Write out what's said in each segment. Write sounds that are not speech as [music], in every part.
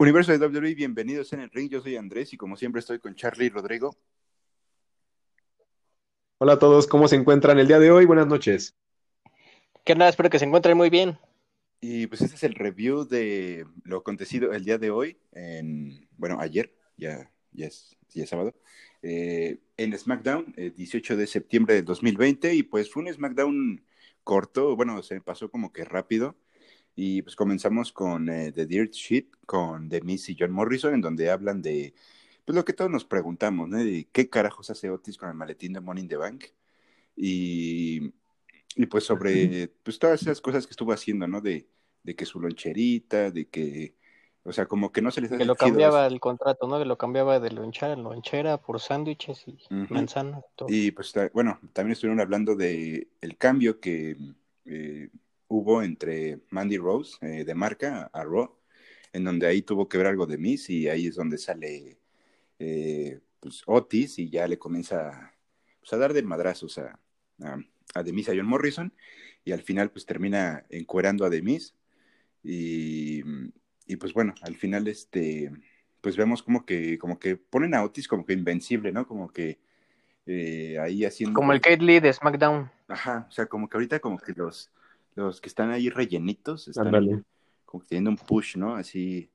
Universo de WWE, bienvenidos en el ring. Yo soy Andrés y como siempre estoy con Charlie y Rodrigo. Hola a todos, ¿cómo se encuentran el día de hoy? Buenas noches. ¿Qué nada? Espero que se encuentren muy bien. Y pues este es el review de lo acontecido el día de hoy, en, bueno, ayer, ya, ya, es, ya es sábado, eh, en SmackDown, el 18 de septiembre de 2020, y pues fue un SmackDown corto, bueno, se pasó como que rápido, y pues comenzamos con eh, The Dirt Sheet, con The Miz y John Morrison, en donde hablan de pues lo que todos nos preguntamos, ¿no? De qué carajos hace Otis con el maletín de Money in the Bank. Y, y pues sobre pues todas esas cosas que estuvo haciendo, ¿no? De, de que su loncherita, de que, o sea, como que no se les Que lo cambiaba el contrato, ¿no? Que lo cambiaba de lonchera lonchera por sándwiches y manzanas. Y pues bueno, también estuvieron hablando de el cambio que eh, hubo entre Mandy Rose eh, de marca a Raw, en donde ahí tuvo que ver algo de Miss y ahí es donde sale eh, pues, Otis y ya le comienza pues, a dar de madrazos a, a, a Demis a John Morrison y al final pues termina encuerando a Demis y, y pues bueno, al final este pues vemos como que como que ponen a Otis como que invencible, ¿no? Como que eh, ahí haciendo como el Kate Lee de SmackDown. Ajá, o sea, como que ahorita como que los los que están ahí rellenitos están como que teniendo un push, ¿no? Así,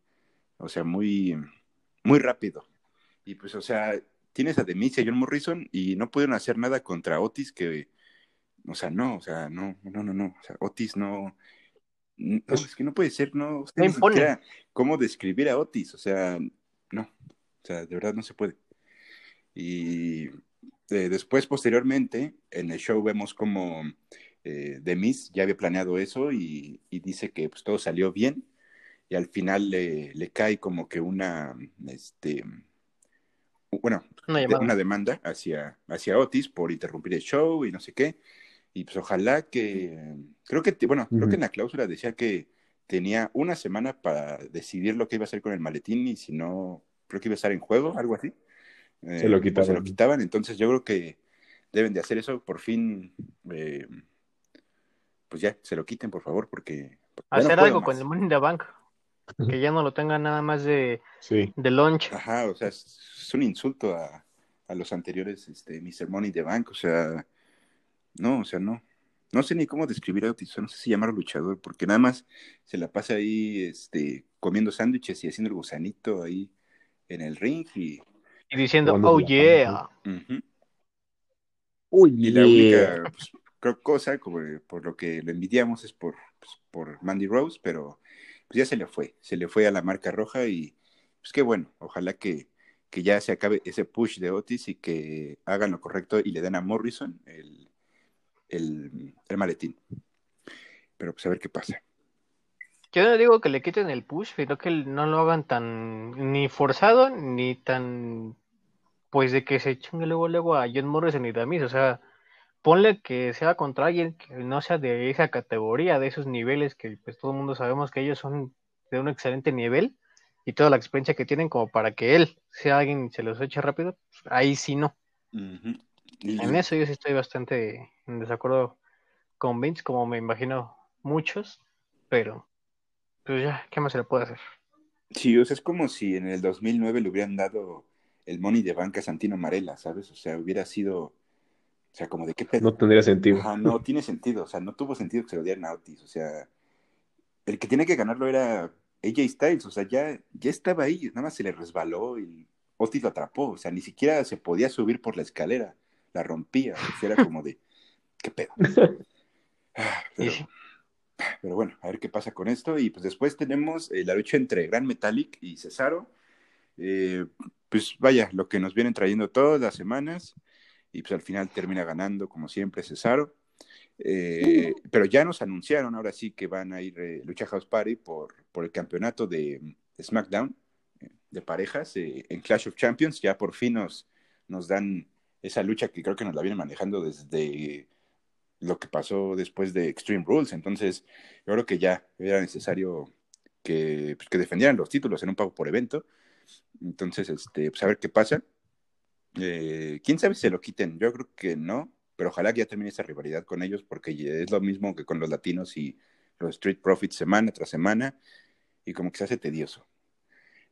o sea, muy, muy rápido. Y pues, o sea, tienes a Demis y a John Morrison y no pudieron hacer nada contra Otis que, o sea, no, o sea, no, no, no, no, o sea, Otis no, no es que no puede ser, no, usted ni siquiera cómo describir a Otis, o sea, no, o sea, de verdad no se puede. Y eh, después, posteriormente, en el show vemos como eh, Demis ya había planeado eso y, y, dice que pues todo salió bien y al final le, le cae como que una, este, bueno, una, una, demanda hacia, hacia Otis por interrumpir el show y no sé qué. Y pues ojalá que, creo que, bueno, uh -huh. creo que en la cláusula decía que tenía una semana para decidir lo que iba a hacer con el maletín y si no, creo que iba a estar en juego, algo así. Se lo quitaban. Eh, se lo quitaban, entonces yo creo que deben de hacer eso por fin. Eh, pues ya, se lo quiten, por favor, porque... Hacer no algo más. con el Money in the Bank. Que ya no lo tengan nada más de, sí. de lunch. Ajá, o sea, es, es un insulto a, a, los anteriores este, Mr. Money in the Bank, o sea, no, o sea, no. No sé ni cómo describir a Otis, no sé si llamarlo luchador, porque nada más se la pasa ahí este, comiendo sándwiches y haciendo el gusanito ahí en el ring y... Y diciendo, oh yeah. Uh -huh. Uy, y la única pues, creo cosa, como por lo que lo envidiamos, es por, pues, por Mandy Rose, pero pues ya se le fue, se le fue a la marca roja y pues qué bueno, ojalá que, que ya se acabe ese push de Otis y que hagan lo correcto y le den a Morrison el, el, maletín. Pero pues a ver qué pasa. Yo no digo que le quiten el push, sino que no lo hagan tan ni forzado ni tan pues de que se chingue luego luego a John Morrison y Damis, o sea, ponle que sea contra alguien que no sea de esa categoría, de esos niveles que pues todo el mundo sabemos que ellos son de un excelente nivel y toda la experiencia que tienen como para que él sea alguien y se los eche rápido, ahí sí no. Uh -huh. y... En eso yo sí estoy bastante en desacuerdo con Vince, como me imagino muchos, pero pues ya, ¿qué más se le puede hacer? Sí, o sea, es como si en el 2009 le hubieran dado el money de banca a Santino Marella, ¿sabes? O sea, hubiera sido o sea, como de qué pedo. No tendría sentido. Ajá, no tiene sentido. O sea, no tuvo sentido que se lo dieran a Otis. O sea, el que tiene que ganarlo era AJ Styles. O sea, ya, ya estaba ahí. Nada más se le resbaló y Otis lo atrapó. O sea, ni siquiera se podía subir por la escalera. La rompía. O sea, era como de, ¿qué pedo? [laughs] Pero, pero, bueno, a ver qué pasa con esto. Y pues después tenemos eh, la lucha entre Gran Metallic y Cesaro. Eh, pues vaya, lo que nos vienen trayendo todas las semanas y pues al final termina ganando como siempre Cesaro. Eh, pero ya nos anunciaron ahora sí que van a ir eh, Lucha House Party por, por el campeonato de, de SmackDown eh, de parejas eh, en Clash of Champions. Ya por fin nos, nos dan esa lucha que creo que nos la vienen manejando desde lo que pasó después de Extreme Rules. Entonces, yo creo que ya era necesario que, pues, que defendieran los títulos en un pago por evento. Entonces, este, pues a ver qué pasa. Eh, ¿Quién sabe si se lo quiten? Yo creo que no, pero ojalá que ya termine esa rivalidad con ellos porque es lo mismo que con los latinos y los Street Profits semana tras semana y como que se hace tedioso.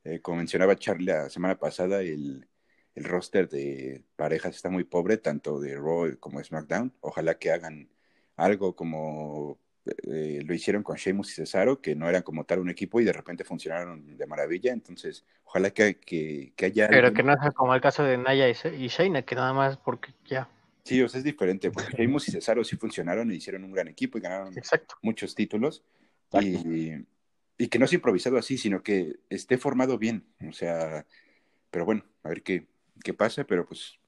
Eh, como mencionaba Charlie la semana pasada, el, el roster de parejas está muy pobre, tanto de Raw como de SmackDown. Ojalá que hagan algo como eh, lo hicieron con Sheamus y Cesaro, que no eran como tal un equipo y de repente funcionaron de maravilla. Entonces, ojalá que, que, que haya. Pero que no sea como el caso de Naya y, y Shayna, que nada más porque ya. Sí, o sea, es diferente, porque Sheamus y Cesaro sí funcionaron y hicieron un gran equipo y ganaron Exacto. muchos títulos. Y, y que no sea improvisado así, sino que esté formado bien. O sea, pero bueno, a ver qué, qué pasa, pero pues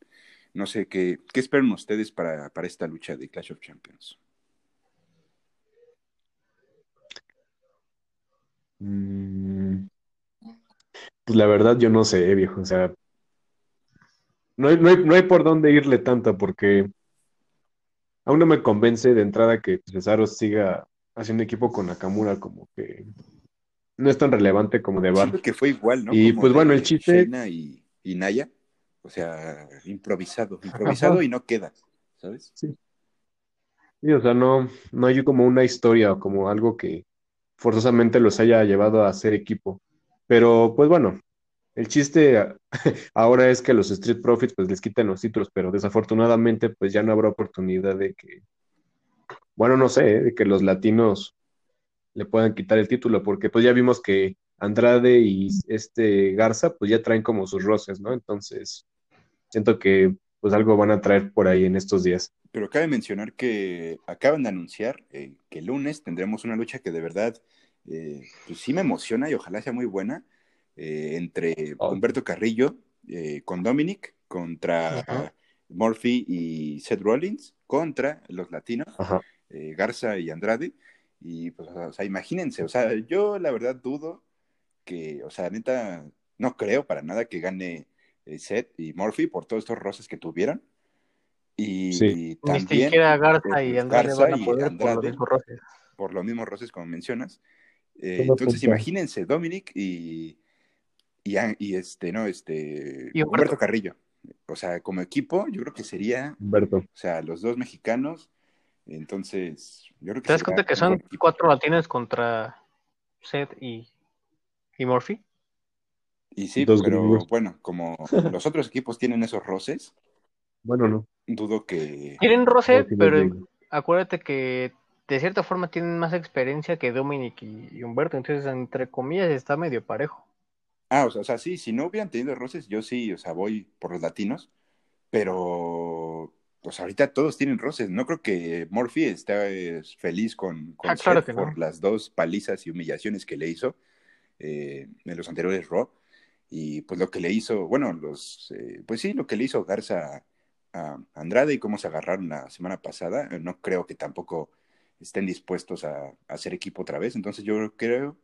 no sé, ¿qué, qué esperan ustedes para, para esta lucha de Clash of Champions? Mm, Pues la verdad yo no sé, viejo, o sea, no hay, no hay, no hay por dónde irle tanto porque aún no me convence de entrada que Cesaro siga haciendo equipo con Nakamura como que no es tan relevante como de Bar. Que fue igual, ¿no? Y Como pues bueno, el chiste- y, y Naya, o sea, improvisado, improvisado Ajá. y no queda, ¿sabes? Sí, o sea, no, no hay como una historia o como algo que forzosamente los haya llevado a hacer equipo. Pero pues bueno, el chiste [laughs] ahora es que los Street Profits pues les quiten los títulos, pero desafortunadamente pues ya no habrá oportunidad de que, bueno, no sé, ¿eh? de que los latinos le puedan quitar el título, porque pues ya vimos que Andrade y este Garza pues ya traen como sus roces, ¿no? Entonces, siento que pues algo van a traer por ahí en estos días. Pero cabe mencionar que acaban de anunciar eh, que el lunes tendremos una lucha que de verdad, eh, pues sí me emociona y ojalá sea muy buena, eh, entre Oh. Humberto Carrillo eh, con Dominic, contra Ajá. Murphy y Seth Rollins, contra los latinos, Garza y Andrade. Y pues, o sea, imagínense, o sea, yo la verdad dudo que, o sea, neta, no creo para nada que gane Seth y Murphy por todos estos roces que tuvieron. Y Sí. También Garza y Andrade Garza van a y poder por los mismos roces. por los mismos roces como mencionas. Eh, entonces, imagínense, Dominic y, y, este, no, este, Y Humberto. Humberto Carrillo. O sea, como equipo, yo creo que sería, Humberto. o sea, los dos mexicanos. Entonces, yo creo que ¿Te das cuenta que son cuatro latinos contra Seth y, y Murphy? Y sí, Dos pero gringos. bueno, como [laughs] los otros equipos tienen esos roces, Bueno, no. dudo que... Tienen roce, No, pero acuérdate que de cierta forma tienen más experiencia que Dominic y, y Humberto, entonces entre comillas está medio parejo. Ah, o sea, o sea, sí, si no hubieran tenido roces, yo sí, o sea, voy por los latinos, pero pues ahorita todos tienen roces. No creo que Murphy esté feliz con, con Ah, claro por las dos palizas y humillaciones que le hizo eh, en los anteriores Raw. Y pues lo que le hizo, bueno, los, eh, pues sí, lo que le hizo Garza a Andrade y cómo se agarraron la semana pasada, eh, no creo que tampoco estén dispuestos a, a hacer equipo otra vez. Entonces yo creo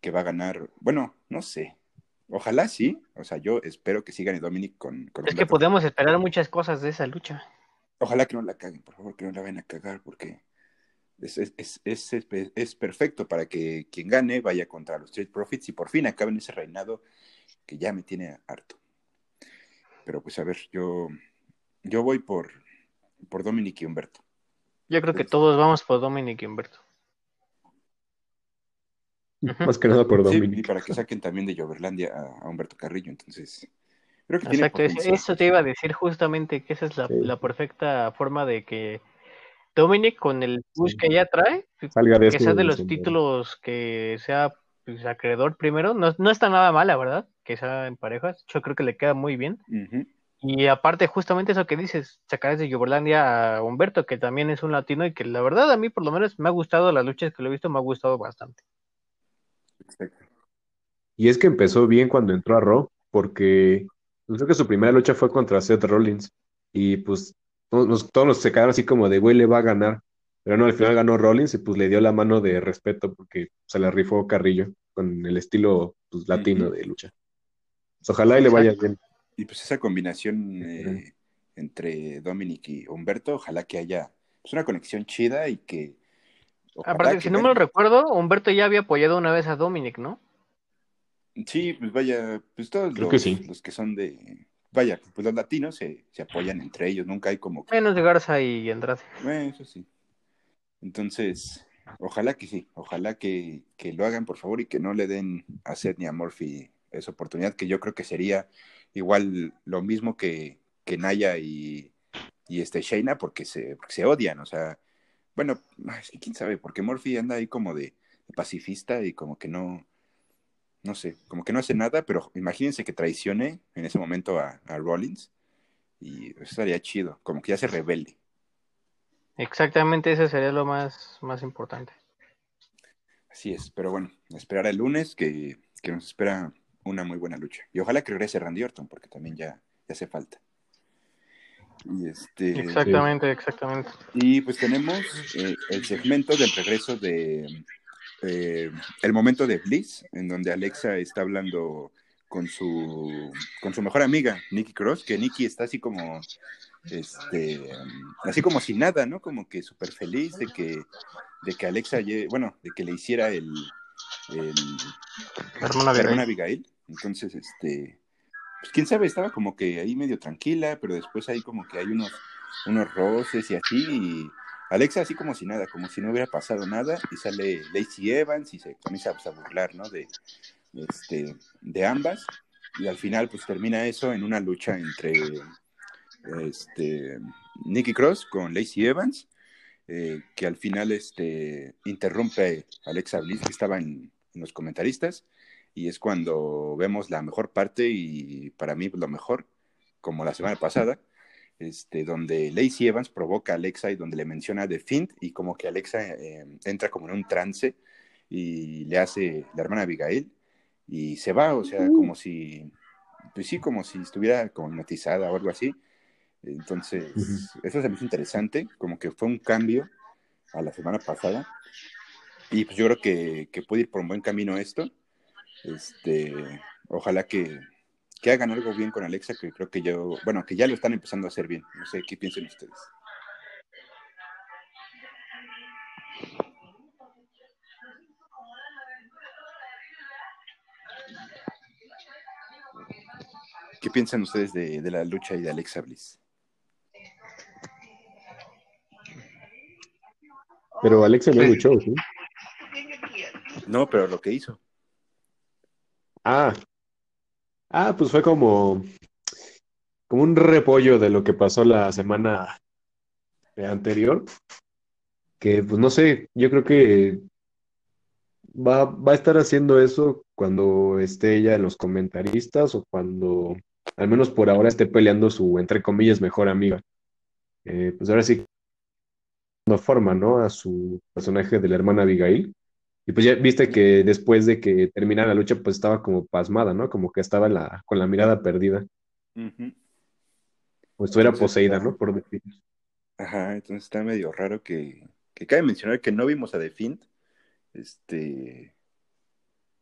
que va a ganar, bueno, no sé. Ojalá sí, o sea, yo espero que sí gane Dominic con, con Es que podemos esperar muchas cosas de esa lucha. Ojalá que no la caguen, por favor, que no la vayan a cagar, porque es, es, es- es perfecto para que quien gane vaya contra los Street Profits y por fin acaben ese reinado que ya me tiene harto. Pero pues a ver, yo, yo voy por, por Dominic y Humberto. Yo creo que Sí. todos vamos por Dominic y Humberto. Más que nada por Sí, y Dominic. para que saquen también de Joverlandia a, a Humberto Carrillo, entonces creo que Exacto, eso te iba a decir justamente que esa es la, Sí. la perfecta forma de que Dominic con el push Sí. que ya trae, Salga de que sea de del los títulos que sea pues, acreedor primero, no, no está nada mal, la verdad, que sea en parejas, yo creo que le queda muy bien. Y aparte, justamente eso que dices, sacar de Yuberlandia a Humberto, que también es un latino y que la verdad a mí por lo menos me ha gustado las luchas que lo he visto, me ha gustado bastante. Exacto. Y es que empezó bien cuando entró a Raw, porque creo que su primera lucha fue contra Seth Rollins. Y pues todos nos, todos nos se quedaron así como de, güey, le va a ganar. Pero no, al final ganó Rollins y pues le dio la mano de respeto porque se la rifó Carrillo con el estilo pues, latino de lucha. Pues, ojalá y le vaya bien. [laughs] Y pues esa combinación eh, entre Dominic y Humberto, ojalá que haya pues, una conexión chida y que... Aparte, que si no me lo recuerdo, Humberto ya había apoyado una vez a Dominic, ¿no? Sí, pues vaya, pues todos Creo los que sí. los que son de... Vaya, pues los latinos se, se apoyan entre ellos, nunca hay como... que- Menos de Garza y Andrade. Bueno, eso sí. Entonces, ojalá que sí, ojalá que, que lo hagan, por favor, y que no le den a Seth ni a Murphy esa oportunidad, que yo creo que sería igual lo mismo que, que Naya y, y este Shayna, porque se, porque se odian, o sea, bueno, quién sabe, porque Murphy anda ahí como de, pacifista y como que no, no sé, como que no hace nada, pero imagínense que traicione en ese momento a, a Rollins y eso estaría chido, como que ya se rebelde. Exactamente, eso sería lo más, más importante. Así es, pero bueno, esperar el lunes que, que nos espera una muy buena lucha. Y ojalá que regrese Randy Orton, porque también ya, ya hace falta. Y este, exactamente, exactamente. Y pues tenemos eh, el segmento del regreso de eh, el momento de Bliss, en donde Alexa está hablando con su con su mejor amiga, Nikki Cross, que Nikki está así como este así como sin nada, ¿no? Como que súper feliz de que de que Alexa, bueno, de que le hiciera el, el hermana Abigail. Abigail. Entonces, este pues quién sabe, estaba como que ahí medio tranquila, pero después ahí como que hay unos, unos roces y así, y Alexa así como si nada, como si no hubiera pasado nada, y sale Lacey Evans y se comienza a burlar, ¿no? De, este, de ambas, y al final pues termina eso en una lucha entre este, Nikki Cross con Lacey Evans, eh, que al final este, interrumpe a Alexa Bliss, que estaba en los comentaristas, y es cuando vemos la mejor parte y para mí lo mejor, como la semana pasada, [laughs] este, donde Lacey Evans provoca a Alexa y donde le menciona The Fint y como que Alexa eh, entra como en un trance y le hace la hermana Abigail y se va, o sea, como si, pues sí, como si estuviera como hipnotizada o algo así. Entonces, eso se me hizo interesante, como que fue un cambio a la semana pasada. Y pues yo creo que, que puede ir por un buen camino esto. Este, ojalá que, que hagan algo bien con Alexa, que creo que yo, bueno, que ya lo están empezando a hacer bien. No sé qué piensan ustedes. ¿Qué piensan ustedes de, de, la lucha y de Alexa Bliss? Pero Alexa no luchó, ¿sí? No, pero lo que hizo. Ah, ah, pues fue como, como un repollo de lo que pasó la semana anterior, que pues no sé, yo creo que va, va a estar haciendo eso cuando esté ella en los comentaristas o cuando, al menos por ahora, esté peleando su, entre comillas, mejor amiga. Eh, pues ahora sí, no forma, ¿no? A su personaje de la hermana Abigail. Y pues ya viste que después de que terminara la lucha, pues estaba como pasmada, ¿no? Como que estaba la, con la mirada perdida. O estuviera poseída, ¿no? Por The Ajá, entonces está medio raro que, que cabe mencionar que no vimos a The Fiend este,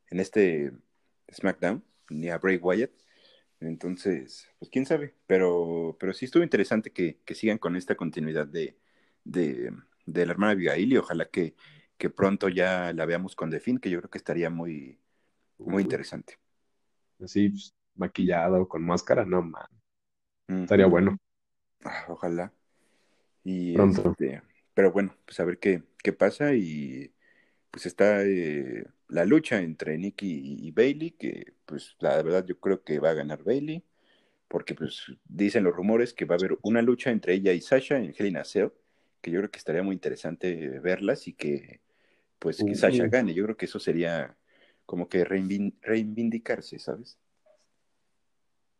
en este SmackDown, ni a Bray Wyatt. Entonces, pues quién sabe, pero, pero sí estuvo interesante que, que sigan con esta continuidad de, de, de la hermana Abigail y ojalá que, que pronto ya la veamos con Defin, que yo creo que estaría muy, muy interesante. Así, pues, maquillado, con máscara, no, man. Estaría bueno. Ah, ojalá. Y pronto. Este, pero bueno, pues a ver qué, qué pasa y pues está eh, la lucha entre Nikki y, Bailey, que pues la verdad yo creo que va a ganar Bailey, porque pues dicen los rumores que va a haber una lucha entre ella y Sasha en Hell in a Cell, que yo creo que estaría muy interesante verlas y que pues que Sasha gane. Yo creo que eso sería como que reivindicarse, ¿sabes?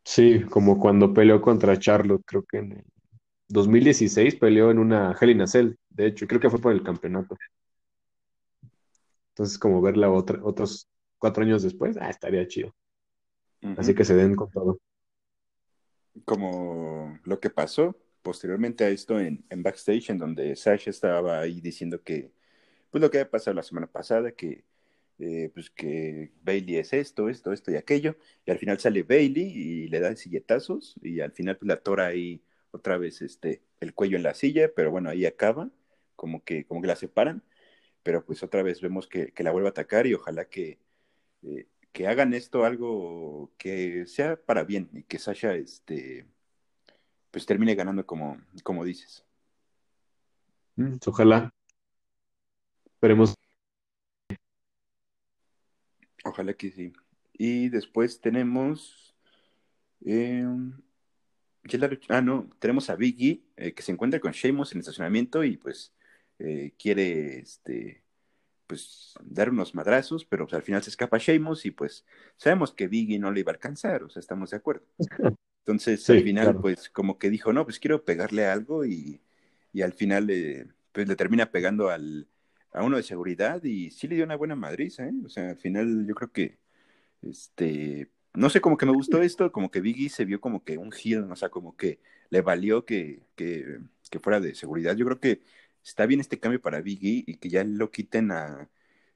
Sí, como cuando peleó contra Charlotte, creo que en el 2016 peleó en una Hell in a Cell, de hecho, creo que fue por el campeonato. Entonces, como verla otra, otros cuatro años después, ah, estaría chido. Así que se den con todo. Como lo que pasó posteriormente a esto en, en backstage, en donde Sasha estaba ahí diciendo que pues lo que había pasado la semana pasada, que eh, pues que Bailey es esto, esto, esto y aquello, y al final sale Bailey y le da silletazos, y al final pues la tora ahí otra vez este, el cuello en la silla, pero bueno, ahí acaba, como que, como que la separan, pero pues otra vez vemos que, la vuelve a atacar y ojalá que, eh, que hagan esto algo que sea para bien y que Sasha este, pues termine ganando como, como dices. Mm, ojalá. Esperemos. Ojalá que sí. Y después tenemos. Eh, ah, no, tenemos a Biggie eh, que se encuentra con Sheamus en el estacionamiento y pues eh, quiere este, pues dar unos madrazos, pero pues, al final se escapa Sheamus y pues sabemos que Biggie no le iba a alcanzar, o sea, estamos de acuerdo. [laughs] Entonces al final pues como que dijo, no, pues quiero pegarle algo y, y al final pues le termina pegando al, a uno de seguridad y sí le dio una buena madriza, ¿eh? O sea, al final yo creo que este no sé, como que me gustó esto, como que Biggie se vio como que un heel, o sea, como que le valió que, que, que, fuera de seguridad. Yo creo que está bien este cambio para Biggie y que ya lo quiten a,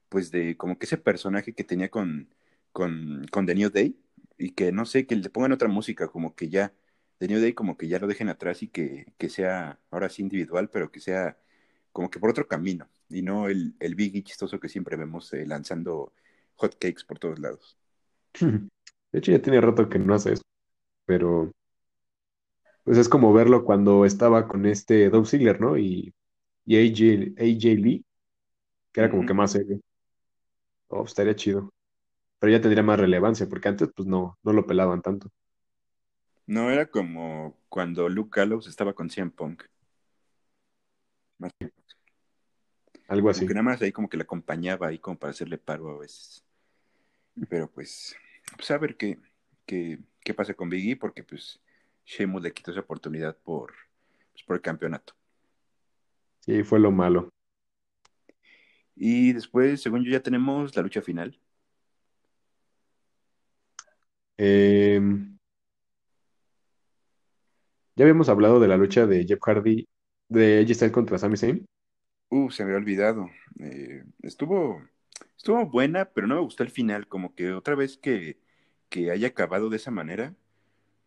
pues de como que ese personaje que tenía con, con, con The New Day y que no sé, que le pongan otra música, como que ya, The New Day como que ya lo dejen atrás y que, que sea ahora sí individual, pero que sea como que por otro camino y no el, el Biggie chistoso que siempre vemos eh, lanzando hotcakes por todos lados. [laughs] De hecho, ya tiene rato que no hace eso, pero pues es como verlo cuando estaba con este Dolph Ziggler, ¿no? Y, y AJ, AJ Lee, que era como que más serio. Oh, estaría chido. Pero ya tendría más relevancia, porque antes pues no, no lo pelaban tanto. No, era como cuando Luke Gallows estaba con CM Punk. Algo así. que nada más ahí como que le acompañaba ahí como para hacerle paro a veces. Pero pues pues a ver qué, qué, qué pasa con Biggie, porque pues Sheamus le quitó esa oportunidad por, pues, por el campeonato. Sí, fue lo malo. Y después, según yo, ya tenemos la lucha final. Em, ya habíamos hablado de la lucha de Jeff Hardy, de Styles contra Sami Zayn. Uh, se me había olvidado. Eh, estuvo, Estuvo buena, pero no me gustó el final, como que otra vez que, que haya acabado de esa manera,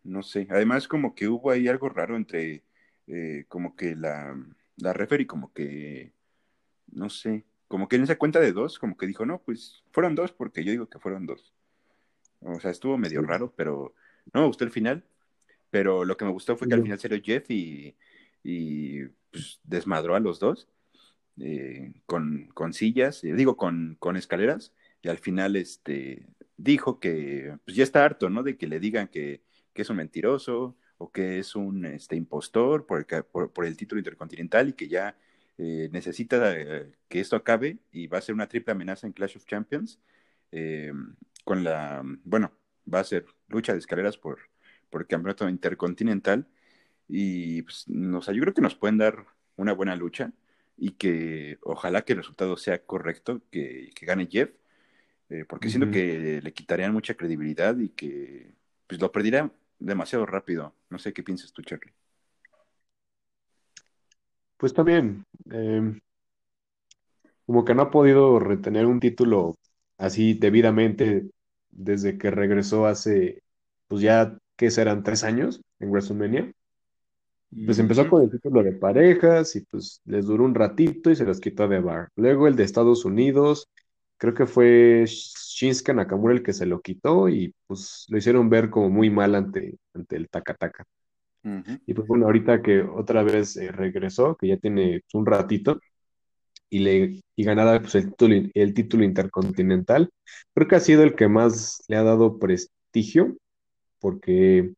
no sé. Además, como que hubo ahí algo raro entre, eh, como que la, la referee, como que, no sé, como que en esa cuenta de dos, como que dijo, no, pues fueron dos, porque yo digo que fueron dos. O sea, estuvo medio raro, pero no me gustó el final. Pero lo que me gustó fue que al final salió Jeff y, y pues, desmadró a los dos. Eh, con, con, sillas, eh, digo, con, con, escaleras, y al final este, dijo que pues ya está harto, ¿no? De que le digan que, que es un mentiroso o que es un este, impostor por el, título intercontinental y que ya eh, necesita que esto acabe y va a ser una triple amenaza en Clash of Champions con la, bueno, va a ser lucha de escaleras por, por el campeonato intercontinental y pues, nos, yo creo que nos pueden dar una buena lucha y que ojalá que el resultado sea correcto, que, gane Jeff, eh, porque siento que le quitarían mucha credibilidad y que pues lo perdería demasiado rápido. No sé qué piensas tú, Charlie. Pues también, em, como que no ha podido retener un título así debidamente desde que regresó hace, pues ya, ¿qué serán? ¿Tres años en WrestleMania? Pues empezó con el título de parejas y pues les duró un ratito y se los quitó de bar. Luego el de Estados Unidos, creo que fue Shinsuke Nakamura el que se lo quitó y pues lo hicieron ver como muy mal ante, ante el Takataka. Y pues bueno, ahorita que otra vez eh, regresó, que ya tiene un ratito, y, le, y ganara pues, el, título, el título intercontinental, creo que ha sido el que más le ha dado prestigio, porque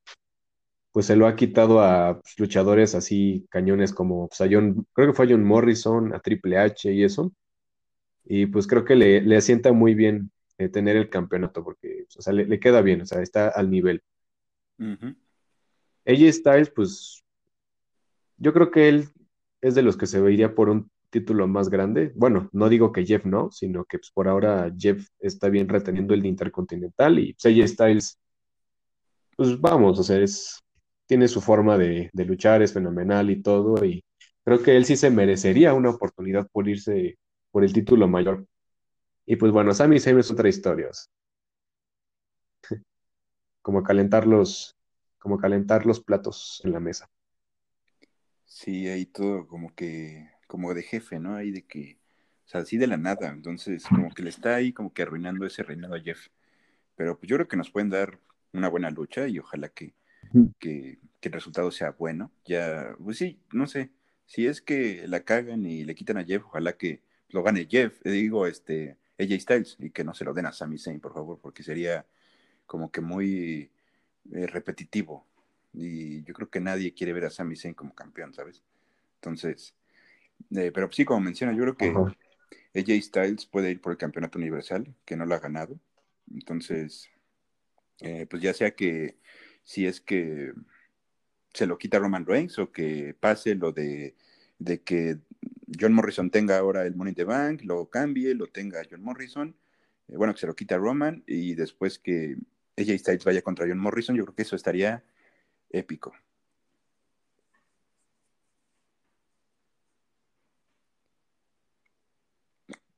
pues se lo ha quitado a pues, luchadores así cañones como pues, a John, creo que fue a John Morrison, a Triple H y eso. Y pues creo que le, le asienta muy bien eh, tener el campeonato porque o sea, le, queda bien, o sea, está al nivel. AJ Styles, pues yo creo que él es de los que se vería por un título más grande. Bueno, no digo que Jeff no, sino que pues, por ahora Jeff está bien reteniendo el Intercontinental y pues, AJ Styles, pues vamos, o sea, es, tiene su forma de, luchar, es fenomenal y todo, y creo que él sí se merecería una oportunidad por irse por el título mayor. Y pues bueno, Sami Zayn es otra historia. [laughs] como calentar los, como calentar los platos en la mesa. Sí, ahí todo como que, como de jefe, ¿no? Ahí de que, o sea, así de la nada. Entonces, como que le está ahí como que arruinando ese reinado a Jeff. Pero pues yo creo que nos pueden dar una buena lucha y ojalá que, que, el resultado sea bueno. Ya, pues sí, no sé. Si es que la cagan y le quitan a Jeff, ojalá que lo gane Jeff, eh, digo, este, AJ Styles, y que no se lo den a Sami Zayn, por favor, porque sería como que muy eh, repetitivo. Y yo creo que nadie quiere ver a Sami Zayn como campeón, ¿sabes? Entonces, eh, pero sí, como menciona, yo creo que. AJ Styles puede ir por el campeonato universal, que no lo ha ganado. Entonces, eh, pues ya sea que si es que se lo quita Roman Reigns o que pase lo de, de que John Morrison tenga ahora el Money the Bank, lo cambie, lo tenga John Morrison, eh, bueno, que se lo quita Roman y después que AJ Styles vaya contra John Morrison, yo creo que eso estaría épico.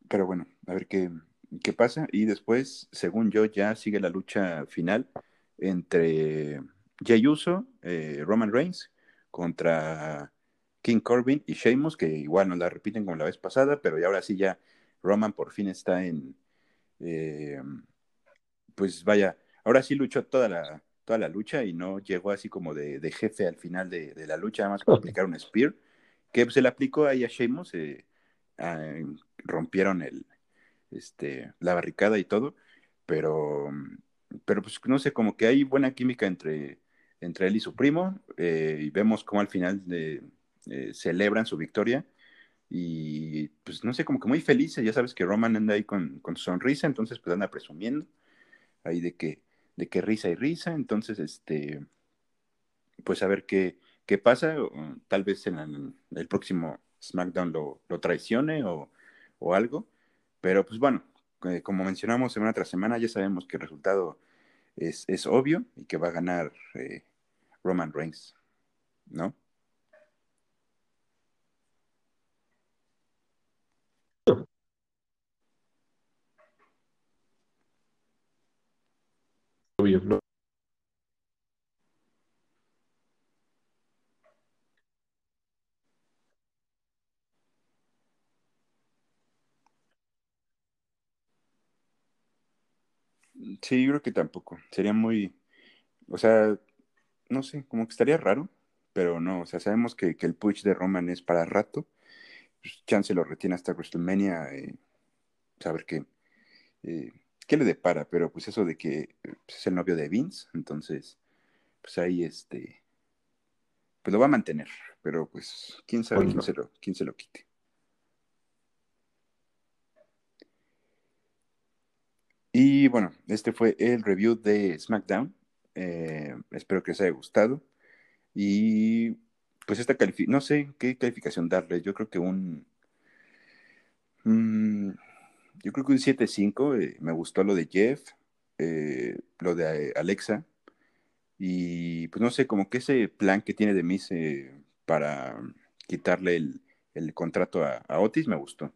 Pero bueno, a ver qué, qué pasa. Y después, según yo, ya sigue la lucha final entre Jey Uso, eh, Roman Reigns, contra King Corbin y Sheamus, que igual nos la repiten como la vez pasada, pero ya ahora sí ya Roman por fin está en, eh, pues vaya, ahora sí luchó toda la, toda la lucha y no llegó así como de, de jefe al final de, de, la lucha, además para aplicar un spear, que se le aplicó ahí a Sheamus, eh, a, rompieron el, este, la barricada y todo, pero, pero pues no sé, como que hay buena química entre, entre él y su primo, eh, y vemos como al final eh, celebran su victoria, y pues no sé, como que muy felices, ya sabes que Roman anda ahí con, con sonrisa, entonces pues anda presumiendo ahí de que, de risa y risa, entonces este, pues a ver qué, qué pasa, tal vez en el, el próximo SmackDown lo, lo traicione o, o, algo, pero pues bueno, eh, como mencionamos semana tras semana, ya sabemos que el resultado es, es obvio y que va a ganar eh, Roman Reigns, ¿no? Obvio, ¿no? Sí, yo creo que tampoco. Sería muy, o sea, no sé, como que estaría raro, pero no, o sea, sabemos que, que el push de Roman es para rato. Pues, chance lo retiene hasta WrestleMania, eh, saber qué, eh, qué le depara, pero pues eso de que pues, es el novio de Vince, entonces, pues ahí este, pues lo va a mantener, pero pues quién sabe Bueno. quién se lo, quién se lo quite. Y bueno, este fue el review de SmackDown. Eh, espero que les haya gustado. Y pues esta calificación, no sé qué calificación darle. Yo creo que un. mm, yo creo que un 7.5. eh, me gustó lo de Jeff, eh, lo de Alexa. Y pues no sé, como que ese plan que tiene de Miz eh, para quitarle el, el contrato a Otis me gustó.